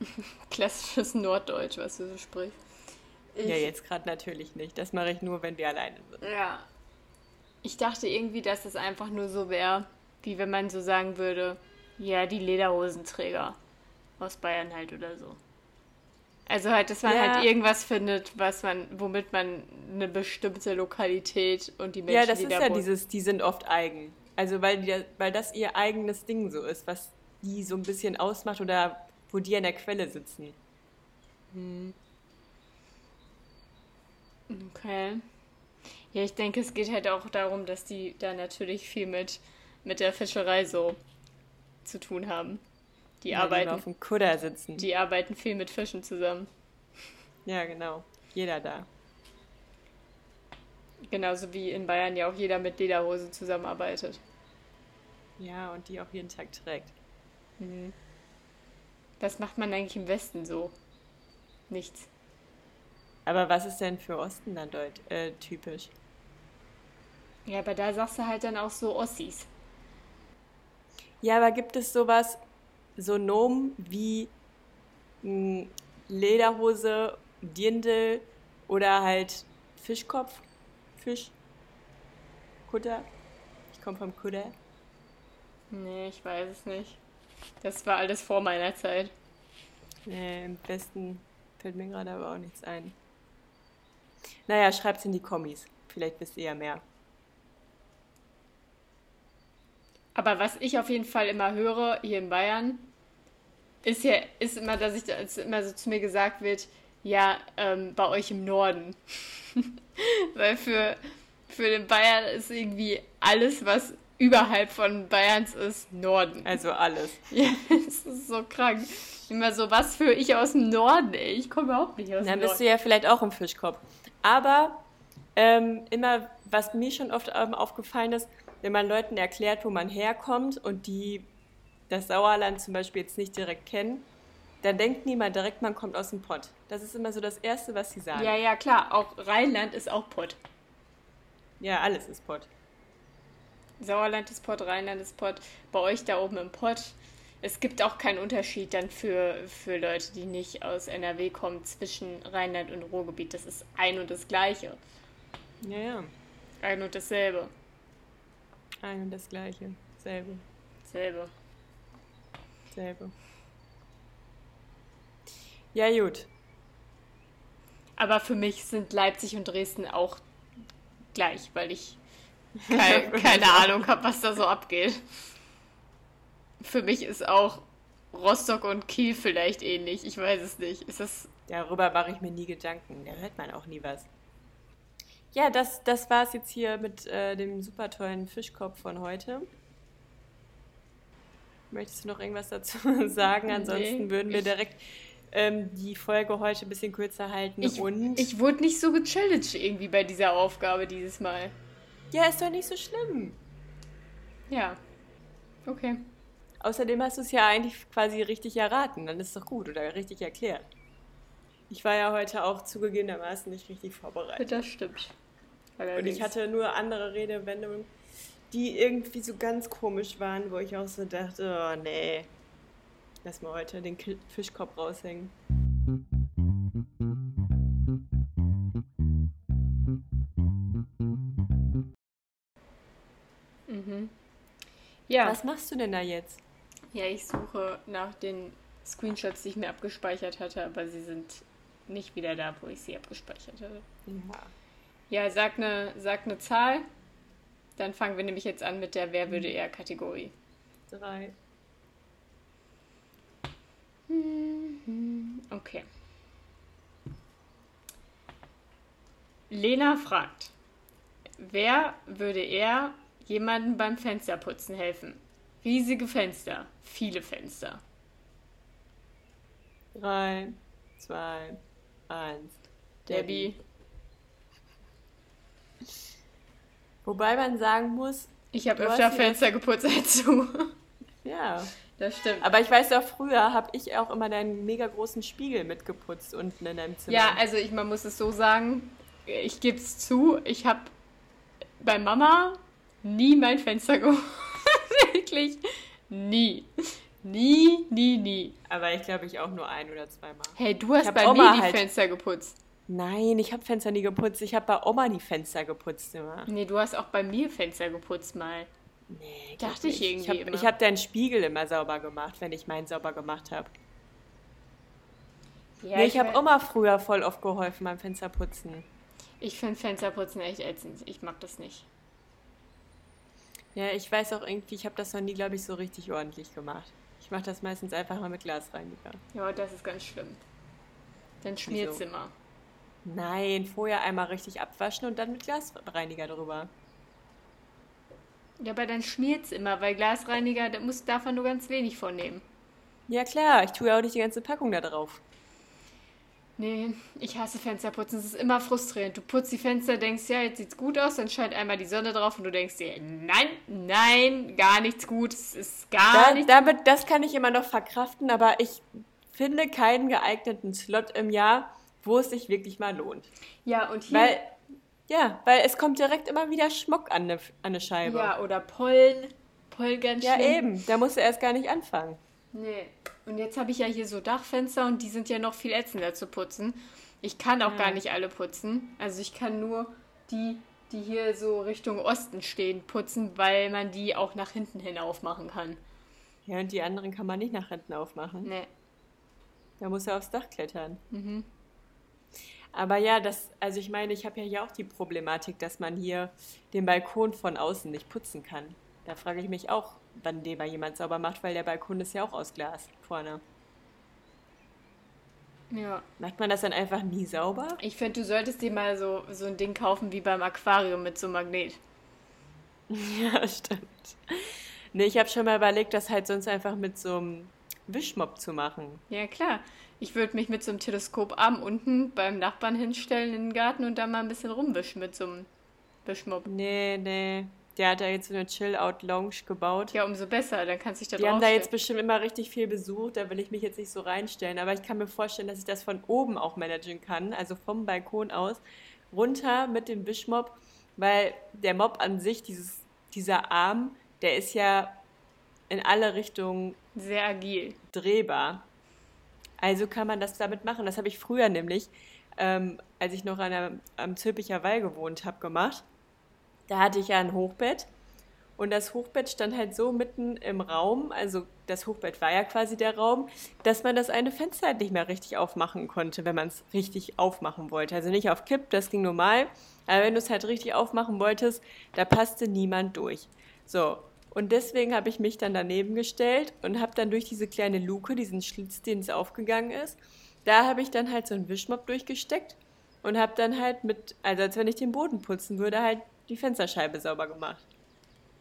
Klassisches Norddeutsch, was du so sprichst. Ich,
Ja, jetzt gerade natürlich nicht. Das mache ich nur, wenn wir alleine sind.
Ja. Ich dachte irgendwie, dass es einfach nur so wäre, wie wenn man so sagen würde, ja, die Lederhosenträger aus Bayern halt oder so. Also halt, dass man
Ja.
halt irgendwas findet, was man, womit man eine bestimmte Lokalität und die Menschen,
ja, das
die
ist
da
ja
wohnen-
dieses, die sind oft eigen. Also weil, die, weil das ihr eigenes Ding so ist, was die so ein bisschen ausmacht oder wo die an der Quelle sitzen.
Okay. Ja, ich denke, es geht halt auch darum, dass die da natürlich viel mit, mit der Fischerei so zu tun haben. Die
Weil die immer auf
arbeiten,
dem Kutter sitzen.
die arbeiten viel mit Fischen zusammen.
Ja, genau. Jeder da.
Genauso wie in Bayern ja auch jeder mit Lederhosen zusammenarbeitet.
Ja, und die auch jeden Tag trägt.
Was macht man eigentlich im Westen so? Nichts.
Aber was ist denn für Osten dann deut äh, typisch?
Ja, aber da sagst du halt dann auch so Ossis.
Ja, aber gibt es sowas, so Nomen wie mh, Lederhose, Dirndl oder halt Fischkopf? Fisch? Kutter? Ich komme vom Kutter.
Nee, ich weiß es nicht. Das war alles vor meiner Zeit.
Nee, im Westen fällt mir gerade aber auch nichts ein. Naja, schreibt's in die Kommis. Vielleicht wisst ihr ja mehr.
Aber was ich auf jeden Fall immer höre hier in Bayern, ist ja ist immer, dass ich dass immer so zu mir gesagt wird, ja, ähm, bei euch im Norden. Weil für, für den Bayern ist irgendwie alles, was überhalb von Bayerns ist, Norden.
Also alles.
Ja, das ist so krank. Immer so, was für ich aus dem Norden, ey. Ich komme überhaupt nicht aus
Dann
dem
bist du
Norden.
ja vielleicht auch im Fischkopf. Aber ähm, immer, was mir schon oft ähm, aufgefallen ist, wenn man Leuten erklärt, wo man herkommt und die das Sauerland zum Beispiel jetzt nicht direkt kennen, dann denkt niemand direkt, man kommt aus dem Pott. Das ist immer so das Erste, was sie sagen.
Ja, ja, klar. Auch Rheinland ist auch Pott.
Ja, alles ist Pott.
Sauerland ist Pott, Rheinland ist Pott. Bei euch da oben im Pott. Es gibt auch keinen Unterschied dann für, für Leute, die nicht aus NRW kommen, zwischen Rheinland und Ruhrgebiet. Das ist ein und das Gleiche.
Ja, ja.
Ein und dasselbe.
Ein und das Gleiche. Selbe.
Selbe.
Selbe. Ja, gut.
Aber für mich sind Leipzig und Dresden auch gleich, weil ich kei keine Ahnung habe, was da so abgeht. Für mich ist auch Rostock und Kiel vielleicht ähnlich. Ich weiß es nicht. Ist das.
Darüber mache ich mir nie Gedanken. Da hört man auch nie was. Ja, das, das war es jetzt hier mit äh, dem super tollen Fischkopf von heute. Möchtest du noch irgendwas dazu sagen? Ansonsten
Nee,
würden wir direkt ähm, die Folge heute ein bisschen kürzer halten.
Ich,
und
ich wurde nicht so gechallenged irgendwie bei dieser Aufgabe dieses Mal.
ja, ist doch nicht so schlimm.
Ja. Okay.
Außerdem hast du es ja eigentlich quasi richtig erraten. Dann ist doch gut oder richtig erklärt. Ich war ja heute auch zugegebenermaßen nicht richtig vorbereitet.
Das stimmt.
Und
Allerdings.
ich hatte nur andere Redewendungen, die irgendwie so ganz komisch waren, wo ich auch so dachte, oh nee, lass mal heute den Fischkopf raushängen.
Mhm. Ja.
Was machst du denn da jetzt?
Ja, ich suche nach den Screenshots, die ich mir abgespeichert hatte, aber sie sind nicht wieder da, wo ich sie abgespeichert hatte.
Ja.
Ja, sag eine, sag eine Zahl. Dann fangen wir nämlich jetzt an mit der Wer würde eher Kategorie.
Drei.
Okay. Lena fragt, wer würde eher jemandem beim Fensterputzen helfen? Riesige Fenster, viele Fenster.
Drei, zwei, eins.
Debbie.
Wobei man sagen muss,
Ich habe öfter Fenster geputzt als du.
ja.
Das stimmt.
Aber ich weiß auch, früher habe ich auch immer deinen mega großen Spiegel mitgeputzt unten in deinem Zimmer.
Ja, also ich, man muss es so sagen, ich gebe es zu, ich habe bei Mama nie mein Fenster geholt. Wirklich nie. Nie, nie, nie.
Aber ich glaube, ich auch nur ein oder zweimal.
Hey, du hast bei
Oma
mir die
halt-
Fenster geputzt.
Nein, ich habe Fenster nie geputzt. Ich habe bei Oma die Fenster geputzt immer.
Nee, du hast auch bei mir Fenster geputzt mal.
Nee,
Dachte ich
nicht.
irgendwie
Ich habe hab deinen Spiegel immer sauber gemacht, wenn ich meinen sauber gemacht habe.
Ja,
nee, ich habe Oma früher voll oft geholfen beim Fensterputzen.
Ich finde Fensterputzen echt ätzend. Ich mag das nicht.
Ja, ich weiß auch irgendwie, ich habe das noch nie, glaube ich, so richtig ordentlich gemacht. Ich mache das meistens einfach mal mit Glasreiniger.
Ja, das ist ganz schlimm. Dann schmiert's
Wieso?
immer.
Nein, vorher einmal richtig abwaschen und dann mit Glasreiniger drüber.
Ja, aber dann schmiert's immer, weil Glasreiniger, da muss, darf man nur ganz wenig von nehmen.
Ja klar, ich tue ja auch nicht die ganze Packung da drauf.
Nee, ich hasse Fensterputzen. Es ist immer frustrierend. Du putzt die Fenster, denkst, ja, jetzt sieht's gut aus, dann scheint einmal die Sonne drauf und du denkst dir, nein, nein, gar nichts gut, es ist gar
Da,
nichts.
damit, das kann ich immer noch verkraften, aber ich finde keinen geeigneten Slot im Jahr, wo es sich wirklich mal lohnt.
Ja, und hier.
Weil, ja, weil es kommt direkt immer wieder Schmuck an eine, an eine Scheibe.
ja, oder Pollen. Pollen ganz
Ja,
schlimm.
eben. Da musst du erst gar nicht anfangen.
Nee. Und jetzt habe ich ja hier so Dachfenster und die sind ja noch viel ätzender zu putzen. Ich kann auch
Ja.
gar nicht alle putzen. Also ich kann nur die, die hier so Richtung Osten stehen, putzen, weil man die auch nach hinten hin aufmachen kann.
Ja, und die anderen kann man nicht nach hinten aufmachen.
Nee.
Da muss er aufs Dach klettern.
Mhm.
Aber ja, das, also ich meine, ich habe ja hier auch die Problematik, dass man hier den Balkon von außen nicht putzen kann. Da frage ich mich auch, wann den mal jemand sauber macht, weil der Balkon ist ja auch aus Glas vorne.
Ja.
Macht man das dann einfach nie sauber?
Ich finde, du solltest dir mal so, so ein Ding kaufen wie beim Aquarium mit so einem Magnet.
Ja, stimmt. Nee, ich habe schon mal überlegt, das halt sonst einfach mit so einem Wischmopp zu machen.
Ja, klar. Ich würde mich mit so einem Teleskoparm unten beim Nachbarn hinstellen in den Garten und da mal ein bisschen rumwischen mit so einem Wischmopp.
Nee, nee. Der hat da jetzt so eine Chill-Out-Lounge gebaut.
Ja, umso besser. Dann kannst du dich da
Die haben da jetzt bestimmt immer richtig viel Besuch, da will ich mich jetzt nicht so reinstellen. Aber ich kann mir vorstellen, dass ich das von oben auch managen kann, also vom Balkon aus, runter mit dem Wischmopp, weil der Mob an sich, dieses, dieser Arm, der ist ja in alle Richtungen
Sehr agil.
drehbar. Also kann man das damit machen. Das habe ich früher nämlich, ähm, als ich noch an der, am Zülpicher Wall gewohnt habe, gemacht. Da hatte ich ja ein Hochbett und das Hochbett stand halt so mitten im Raum, also das Hochbett war ja quasi der Raum, dass man das eine Fenster halt nicht mehr richtig aufmachen konnte, wenn man es richtig aufmachen wollte. Also nicht auf Kipp, das ging normal, aber wenn du es halt richtig aufmachen wolltest, da passte niemand durch. So, und deswegen habe ich mich dann daneben gestellt und habe dann durch diese kleine Luke, diesen Schlitz, den es aufgegangen ist, da habe ich dann halt so einen Wischmopp durchgesteckt und habe dann halt mit, also als wenn ich den Boden putzen würde, halt die Fensterscheibe sauber gemacht.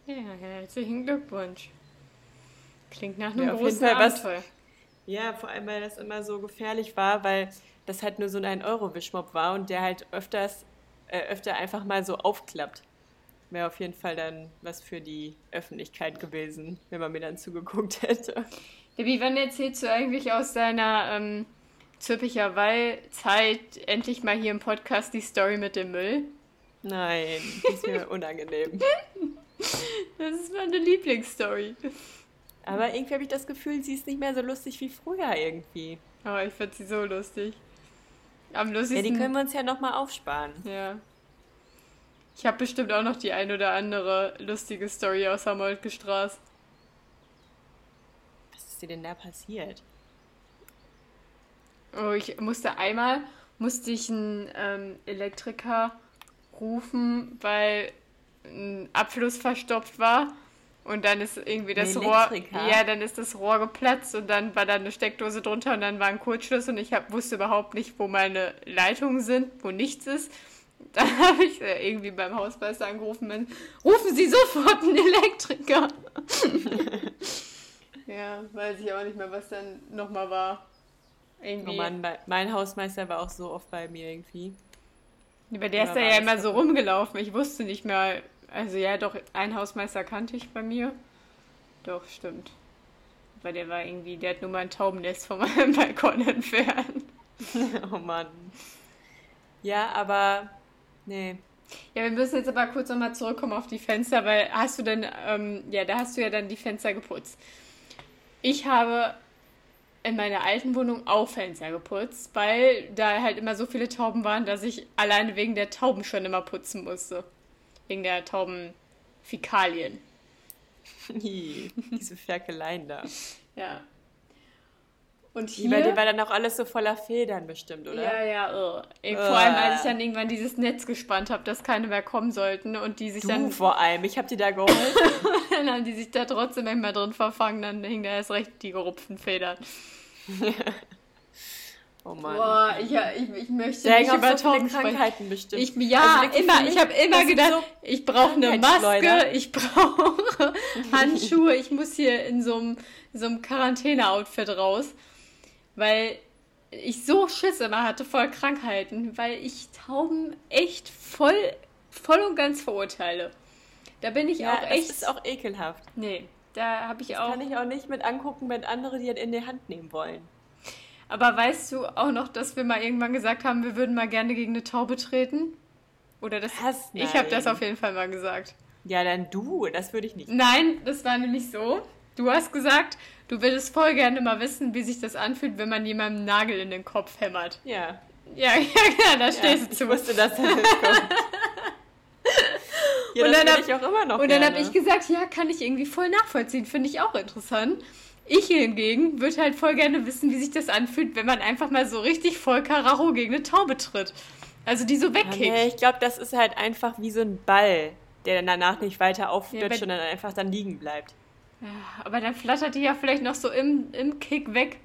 Ja, herzlichen Glückwunsch. Klingt nach einem
Ja,
großen
Fall was-
Abenteuer.
Ja, vor allem, weil das immer so gefährlich war, weil das halt nur so ein 1-Euro-Wischmopp war und der halt öfters, äh, öfter einfach mal so aufklappt. Wäre auf jeden Fall dann was für die Öffentlichkeit gewesen, wenn man mir dann zugeguckt hätte.
Debbie, wann erzählst du eigentlich aus deiner ähm, Zülpicher Wall-Zeit endlich mal hier im Podcast die Story mit dem Müll?
Nein, das ist mir unangenehm.
Das ist meine Lieblingsstory.
Aber irgendwie habe ich das Gefühl, sie ist nicht mehr so lustig wie früher irgendwie.
Aber Oh, ich fand sie so lustig. Am
Ja,
lustigsten.
die können wir uns ja nochmal aufsparen.
Ja. Ich habe bestimmt auch noch die ein oder andere lustige Story aus der Moltke Straße.
Was ist dir denn da passiert?
Oh, ich musste einmal, musste ich einen ähm, Elektriker rufen, weil ein Abfluss verstopft war. Und dann ist irgendwie das Rohr, ja, dann ist das Rohr geplatzt und dann war da eine Steckdose drunter und dann war ein Kurzschluss und ich hab, wusste überhaupt nicht, wo meine Leitungen sind, wo nichts ist. Dann habe ich äh, irgendwie beim Hausmeister angerufen, und, rufen Sie sofort einen Elektriker. ja, weiß ich auch nicht mehr, was dann nochmal war. Irgendwie.
Oh Mann, mein Hausmeister war auch so oft bei mir irgendwie.
Aber der ist
war
ja immer so rumgelaufen. Ich wusste nicht mehr. Also ja, doch, einen Hausmeister kannte ich bei mir. Doch, stimmt. Weil der war irgendwie, der hat nur mal ein Taubennest von meinem Balkon entfernt.
oh Mann. Ja, aber nee.
Ja, wir müssen jetzt aber kurz nochmal zurückkommen auf die Fenster, weil hast du denn, ähm, ja, da hast du ja dann die Fenster geputzt. Ich habe in meiner alten Wohnung auch Fenster geputzt, weil da halt immer so viele Tauben waren, dass ich alleine wegen der Tauben schon immer putzen musste. Wegen der Taubenfäkalien.
Diese Ferkeleien da.
Ja. Und
Die
hier...
bei dir war dann auch alles so voller Federn bestimmt, oder?
ja, ja, uh. Ey,
Äh.
Vor allem, als ich dann irgendwann dieses Netz gespannt habe, dass keine mehr kommen sollten und die sich
Du
dann
vor allem. Ich hab dir da geholfen.
Dann haben die sich da trotzdem immer drin verfangen, dann hing da erst recht die gerupften Federn.
Oh Mann.
Boah, ich, ich, ich möchte
Da
nicht über
so
sprechen.
Krankheiten bestimmt.
Ich, ja,
Also
immer. Ich habe immer gedacht,
so
ich brauche eine Maske, ich brauche Handschuhe, ich muss hier in so einem, so einem Quarantäne-Outfit raus, weil ich so Schiss immer hatte vor Krankheiten, weil ich Tauben echt voll, voll und ganz verurteile. Da bin ich
ja,
auch
das
echt.
ist auch ekelhaft.
nee, da habe ich auch.
Kann ich auch nicht mit angucken, wenn andere die halt in die Hand nehmen wollen.
Aber weißt du auch noch, dass wir mal irgendwann gesagt haben, wir würden mal gerne gegen eine Taube treten? Oder das?
Was?
Ich habe das auf jeden Fall mal gesagt.
Ja, dann du. Das würde ich nicht.
Nein, das war nämlich so. Du hast gesagt, du würdest voll gerne mal wissen, wie sich das anfühlt, wenn man jemandem einen Nagel in den Kopf hämmert.
Ja.
Ja, ja, ja, da
ja
stehst du
ich
zu.
wusste, dass das jetzt kommt. ja,
Und
das
dann
würde
hab-
ich auch immer noch
Und dann habe
gerne.
ich gesagt, ja, kann ich irgendwie voll nachvollziehen, finde ich auch interessant. Ich hingegen würde halt voll gerne wissen, wie sich das anfühlt, wenn man einfach mal so richtig voll Karacho gegen eine Taube tritt. Also die so wegkickt.
nee, ich glaube, das ist halt einfach wie so ein Ball, der dann danach nicht weiter
Ja, wenn-
und dann einfach dann liegen bleibt.
Ja, aber dann flattert die ja vielleicht noch so im, im Kick weg.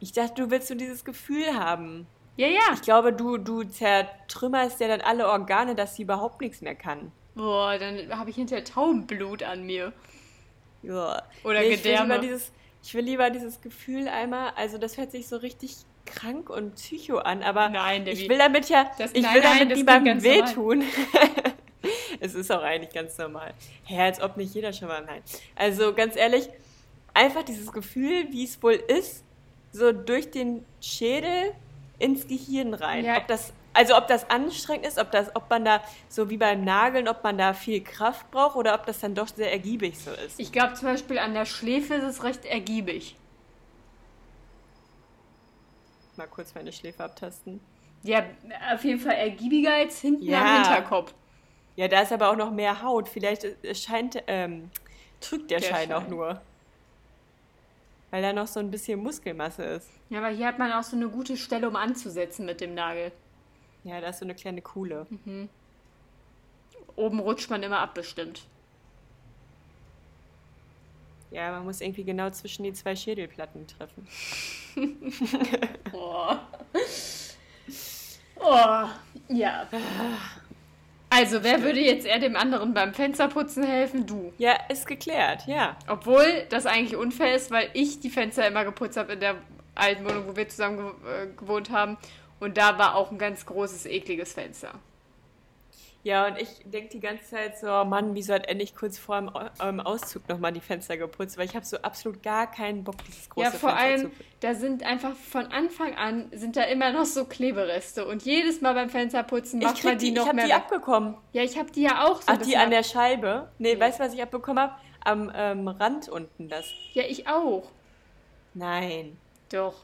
Ich dachte, du willst so dieses Gefühl haben.
Ja, ja.
Ich glaube, du, du zertrümmerst ja dann alle Organe, dass sie überhaupt nichts mehr kann.
Boah, dann habe ich hinterher Taubenblut an mir.
Ja.
Oder
nee, ich will,
Gedärme.
lieber dieses, ich will lieber dieses Gefühl einmal, also das hört sich so richtig krank und psycho an, aber
Nein, Debbie.
ich will damit ja,
Das-
ich
nein,
will
nein,
damit
das
niemandem wehtun. es ist auch eigentlich ganz normal. Hä, als ob nicht jeder schon mal, nein. Also ganz ehrlich, einfach dieses Gefühl, wie es wohl ist, so durch den Schädel ins Gehirn rein.
Ja.
Ob das, also ob das anstrengend ist, ob, das, ob man da, so wie beim Nageln, ob man da viel Kraft braucht oder ob das dann doch sehr ergiebig so ist.
Ich glaube zum Beispiel an der Schläfe ist es recht ergiebig.
Mal kurz meine Schläfe abtasten.
Ja, auf jeden Fall ergiebiger als hinten
Ja.
am Hinterkopf.
Ja, da ist aber auch noch mehr Haut. Vielleicht äh, scheint, ähm, trügt der,
Der
Schein auch
Schein.
nur. Weil da noch so ein bisschen Muskelmasse ist.
Ja, aber hier hat man auch so eine gute Stelle, um anzusetzen mit dem Nagel.
Ja, da ist so eine kleine Kuhle.
Oben rutscht man immer ab, bestimmt.
Ja, man muss irgendwie genau zwischen die zwei Schädelplatten treffen.
Oh. Oh, ja. Also, wer würde jetzt eher dem anderen beim Fensterputzen helfen? Du.
Ja, ist geklärt, ja.
Obwohl das eigentlich unfair ist, weil ich die Fenster immer geputzt habe in der alten Wohnung, wo wir zusammen äh, gewohnt haben. Und da war auch ein ganz großes, ekliges Fenster.
Ja, und ich denke die ganze Zeit so, oh Mann, wieso hat endlich kurz vor dem ähm, Auszug nochmal die Fenster geputzt? Weil ich habe so absolut gar keinen Bock, dieses große
ja, vor
Fenster
allem,
zu
da sind einfach von Anfang an sind da immer noch so Klebereste. Und jedes Mal beim Fensterputzen
Ich,
macht man die,
die,
noch
ich habe
mehr
die
weg.
abbekommen.
Ja, ich habe die ja auch so.
Ach, die an der Scheibe? Nee,
Nee.
weißt du, was ich abbekommen habe? Am ähm, Rand unten das.
Ja, ich auch.
Nein.
Doch.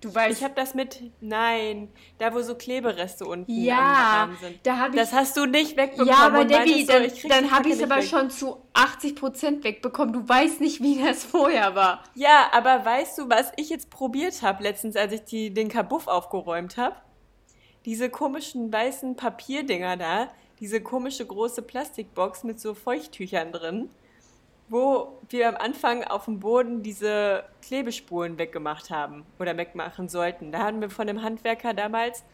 Du weißt.
Ich habe das mit. Nein. Da, wo so Klebereste unten
ja,
am Rahmen sind.
da habe ich.
Das hast du nicht wegbekommen.
ja, aber Debbie,
meintest so,
dann, dann habe ich es aber
weg.
schon zu 80% wegbekommen. Du weißt nicht, wie das vorher war.
Ja, aber weißt du, was ich jetzt probiert habe letztens, als ich die, den Kabuff aufgeräumt habe? Diese komischen weißen Papierdinger da, diese komische große Plastikbox mit so Feuchttüchern drin, wo wir am Anfang auf dem Boden diese Klebespuren weggemacht haben oder wegmachen sollten. Da hatten wir von dem Handwerker damals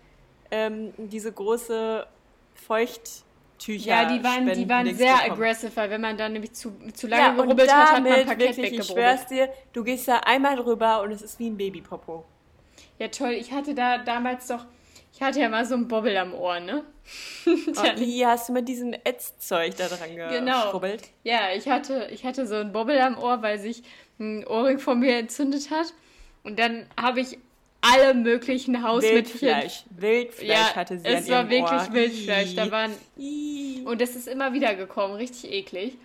ähm, diese große Feuchttücher.
Ja, die waren, die waren sehr
bekommen.
aggressive, weil wenn man dann nämlich zu, zu lange
Ja,
gerubbelt hat, hat man ein
damit,
Paket
wirklich, ich schwör's dir, du gehst da einmal drüber und es ist wie ein Babypopo.
Ja, toll. Ich hatte da damals doch, ich hatte ja mal so einen Bobbel am Ohr, ne?
Und wie hast du mit diesem Ätzzeug da dran
Genau.
geschrubbelt?
Ja, ich hatte, ich hatte so einen Bobbel am Ohr, weil sich ein Ohrring von mir entzündet hat. Und dann habe ich alle möglichen Hausmittelchen.
Wildfleisch. Wildfleisch
Ja,
hatte sie
es
an
war
ihrem
wirklich
Ohr.
Wildfleisch. Da waren. Und das ist immer wieder gekommen, richtig eklig.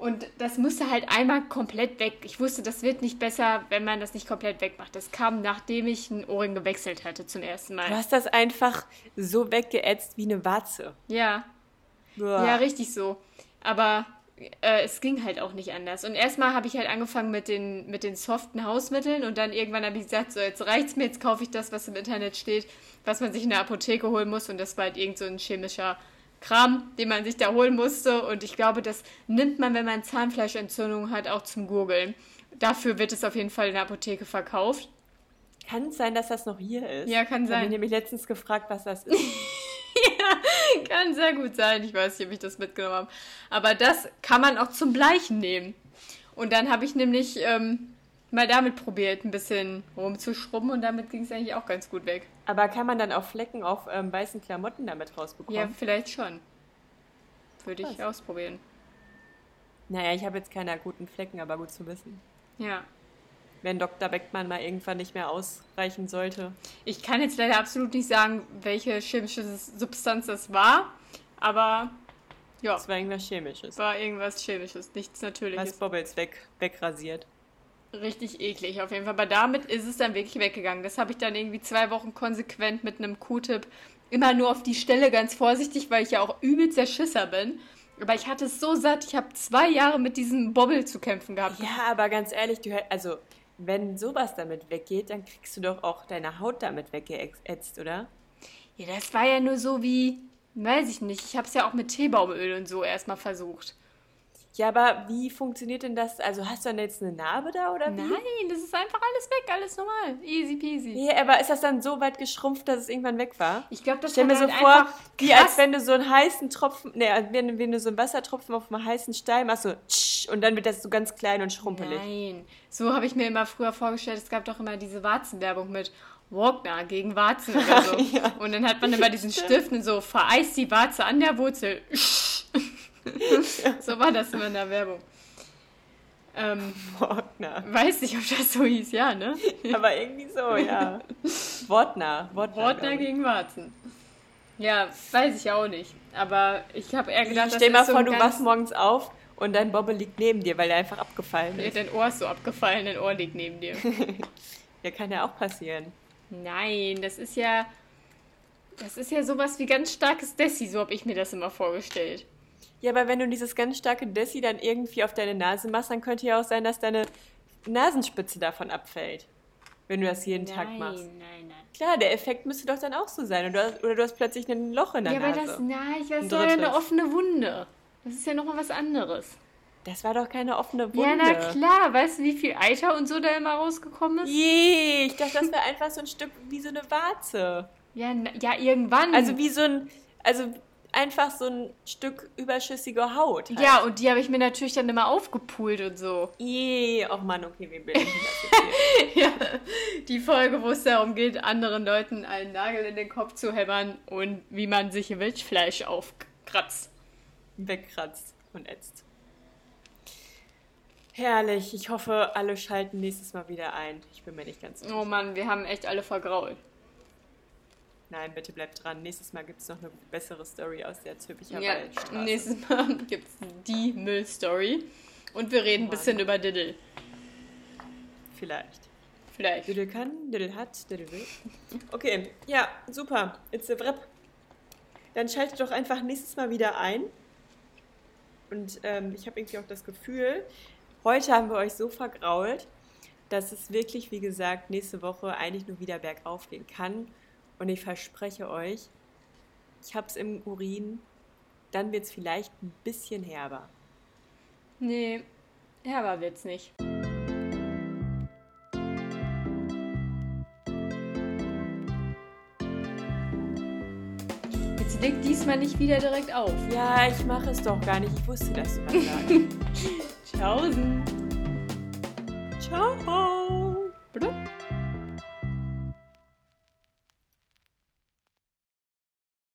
Und das musste halt einmal komplett weg. Ich wusste, das wird nicht besser, wenn man das nicht komplett wegmacht. Das kam, nachdem ich einen Ohrring gewechselt hatte zum ersten
Du
Mal.
hast das einfach so weggeätzt wie eine Warze.
Ja,
Uah.
ja, richtig so. Aber äh, es ging halt auch nicht anders. Und erstmal habe ich halt angefangen mit den, mit den soften Hausmitteln und dann irgendwann habe ich gesagt, so jetzt reicht's mir, jetzt kaufe ich das, was im Internet steht, was man sich in der Apotheke holen muss. Und das war halt irgend so ein chemischer Kram, den man sich da holen musste. Und ich glaube, das nimmt man, wenn man Zahnfleischentzündung hat, auch zum Gurgeln. Dafür wird es auf jeden Fall in der Apotheke verkauft.
Kann es sein, dass das noch hier ist?
Ja, kann
Ich habe
sein.
nämlich letztens gefragt, was das ist.
Kann sehr gut sein. Ich weiß nicht, ob ich das mitgenommen habe. Aber das kann man auch zum Bleichen nehmen. Und dann habe ich nämlich ähm, mal damit probiert, ein bisschen rumzuschrubben und damit ging es eigentlich auch ganz gut weg.
Aber kann man dann auch Flecken auf ähm, weißen Klamotten damit rausbekommen?
Ja, vielleicht schon. Würde ich
Krass.
ausprobieren.
Naja, ich habe jetzt keine akuten Flecken, aber gut zu wissen.
Ja.
Wenn Dr. Beckmann mal irgendwann nicht mehr ausreichen sollte.
Ich kann jetzt leider absolut nicht sagen, welche chemische Substanz das war, aber ja,
Das war irgendwas Chemisches.
es war irgendwas Chemisches, nichts
Was
Natürliches.
Bobbles weg, wegrasiert.
Richtig eklig auf jeden Fall. Aber damit ist es dann wirklich weggegangen. Das habe ich dann irgendwie zwei Wochen konsequent mit einem Q-Tip immer nur auf die Stelle ganz vorsichtig, weil ich ja auch übelst der Schisser bin. Aber ich hatte es so satt. Ich habe zwei Jahre mit diesem Bobbel zu kämpfen gehabt.
Ja, aber ganz ehrlich, du, also wenn sowas damit weggeht, dann kriegst du doch auch deine Haut damit weggeätzt, oder?
Ja, das war ja nur so wie, weiß ich nicht. Ich habe es ja auch mit Teebaumöl und so erstmal versucht.
Ja, aber wie funktioniert denn das? Also hast du dann jetzt eine Narbe da oder wie?
Nein, das ist einfach alles weg, alles normal. Easy peasy.
Ja, aber ist das dann so weit geschrumpft, dass es irgendwann weg war?
Ich glaube, das
Stell mir so
halt
vor, wie
krass-
als wenn du so einen heißen Tropfen, ne, wenn, wenn du so einen Wassertropfen auf einem heißen Stein machst, so tsch, und dann wird das so ganz klein und schrumpelig.
Nein, so habe ich mir immer früher vorgestellt. Es gab doch immer diese Warzenwerbung mit Walkner gegen Warzen oder so.
Ja.
Und dann hat man immer diesen Stift und so vereist die Warze an der Wurzel. so war das immer in der Werbung. Ähm,
Wortnah.
weiß nicht, ob das so hieß, ja, ne?
Aber irgendwie so, ja.
Wortner
glaub ich.
gegen Warzen. Ja, weiß ich auch nicht. Aber ich habe eher gedacht,
Stell mal
ist so
vor, du wachst morgens auf und dein Bobbe liegt neben dir, weil er einfach abgefallen ist.
Dein Ohr ist so abgefallen, dein Ohr liegt neben dir.
Ja, kann ja auch passieren.
Nein, das ist ja. Das ist ja sowas wie ganz starkes Dessi, so habe ich mir das immer vorgestellt.
Ja, aber wenn du dieses ganz starke Dessi dann irgendwie auf deine Nase machst, dann könnte ja auch sein, dass deine Nasenspitze davon abfällt. Wenn du das jeden Tag machst.
nein, nein.
Klar, der Effekt müsste doch dann auch so sein. Oder du hast, oder du hast plötzlich ein Loch in der
Ja, aber
Nase.
das, nein, das war ja eine offene Wunde. Das ist ja nochmal was anderes.
Das war doch keine offene Wunde.
Ja, na klar. Weißt du, wie viel Eiter und so da immer rausgekommen ist?
Je, ich dachte, das wäre einfach so ein Stück wie so eine Warze.
Ja, na, ja irgendwann.
Also wie so ein, also einfach so ein Stück überschüssige Haut. Halt.
ja, und die habe ich mir natürlich dann immer aufgepult und so.
Je, oh Mann, okay, wir bilden das jetzt hier.
Ja, die Folge, wo es darum geht, anderen Leuten einen Nagel in den Kopf zu hämmern und wie man sich Wildfleisch aufkratzt.
wegkratzt und ätzt. Herrlich, ich hoffe, alle schalten nächstes Mal wieder ein. Ich bin mir nicht ganz sicher.
Oh Mann, wir haben echt alle vergrault.
Nein, bitte bleibt dran. Nächstes Mal gibt es noch eine bessere Story aus der Zülpicher
Ja,
Waldstraße.
nächstes Mal gibt es die Müllstory. Und wir reden ein bisschen über Diddle.
Vielleicht.
Vielleicht.
Diddle kann, Diddle hat, Diddle will. Okay, ja, super. It's a wrap. Dann schaltet doch einfach nächstes Mal wieder ein. Und ähm, ich habe irgendwie auch das Gefühl, heute haben wir euch so vergrault, dass es wirklich, wie gesagt, nächste Woche eigentlich nur wieder bergauf gehen kann. Und ich verspreche euch, ich habe es im Urin dann wird es vielleicht ein bisschen herber.
Nee, herber wird's nicht. Jetzt leg diesmal nicht wieder direkt auf.
Ja, ich mache es doch gar nicht. Ich wusste, dass du was sagst.
Tschaußen.
Ciao.